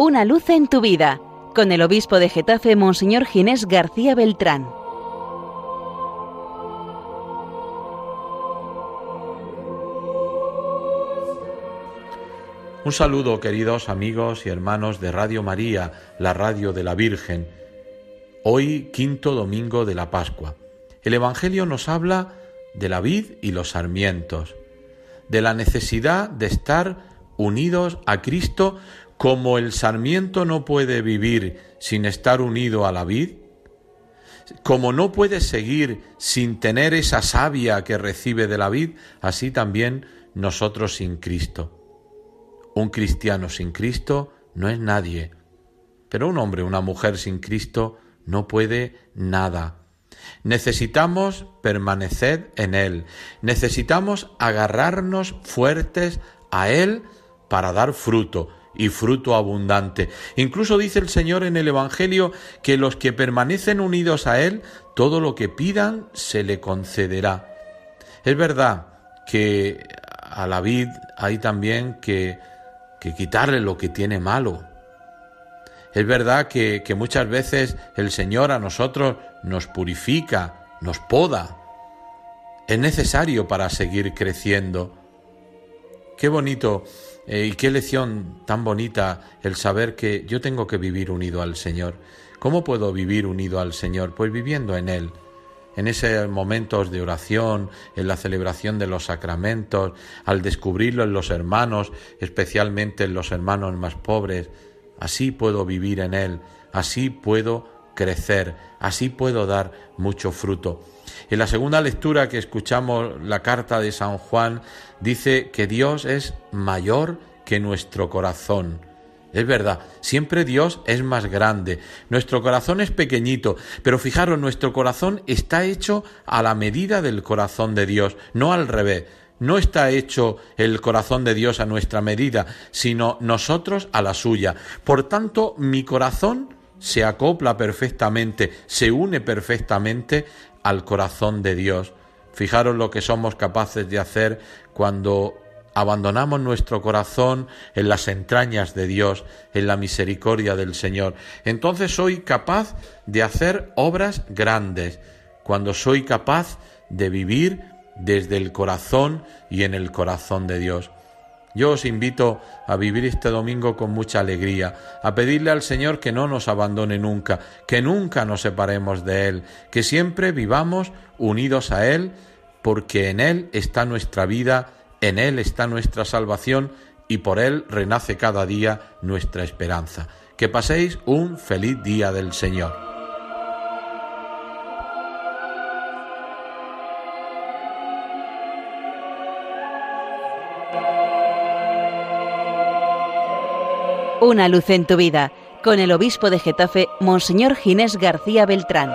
Una luz en tu vida, con el obispo de Getafe, Monseñor Ginés García Beltrán. Un saludo, queridos amigos y hermanos de Radio María, la radio de la Virgen. Hoy, quinto domingo de la Pascua. El Evangelio nos habla de la vid y los sarmientos, de la necesidad de estar unidos a Cristo como el sarmiento no puede vivir sin estar unido a la vid, como no puede seguir sin tener esa savia que recibe de la vid, así también nosotros sin Cristo. Un cristiano sin Cristo no es nadie, pero un hombre, una mujer sin Cristo no puede nada. Necesitamos permanecer en Él, necesitamos agarrarnos fuertes a Él para dar fruto y fruto abundante. Incluso dice el Señor en el Evangelio que los que permanecen unidos a Él, todo lo que pidan se le concederá. Es verdad que a la vid hay también que, quitarle lo que tiene malo. Es verdad que muchas veces el Señor a nosotros nos purifica, nos poda. Es necesario para seguir creciendo. Qué bonito eh, y qué lección tan bonita el saber que yo tengo que vivir unido al Señor. ¿Cómo puedo vivir unido al Señor? Pues viviendo en Él. En esos momentos de oración, en la celebración de los sacramentos, al descubrirlo en los hermanos, especialmente en los hermanos más pobres, así puedo vivir en Él, así puedo crecer, así puedo dar mucho fruto. En la segunda lectura que escuchamos la carta de San Juan dice que Dios es mayor que nuestro corazón. Es verdad, siempre Dios es más grande. Nuestro corazón es pequeñito, pero fijaros, nuestro corazón está hecho a la medida del corazón de Dios, no al revés. No está hecho el corazón de Dios a nuestra medida, sino nosotros a la suya. Por tanto, mi corazón se acopla perfectamente, se une perfectamente al corazón de Dios. Fijaros lo que somos capaces de hacer cuando abandonamos nuestro corazón en las entrañas de Dios, en la misericordia del Señor. Entonces soy capaz de hacer obras grandes, cuando soy capaz de vivir desde el corazón y en el corazón de Dios. Yo os invito a vivir este domingo con mucha alegría, a pedirle al Señor que no nos abandone nunca, que nunca nos separemos de Él, que siempre vivamos unidos a Él, porque en Él está nuestra vida, en Él está nuestra salvación y por Él renace cada día nuestra esperanza. Que paséis un feliz día del Señor. Una luz en tu vida, con el obispo de Getafe, Monseñor Ginés García Beltrán.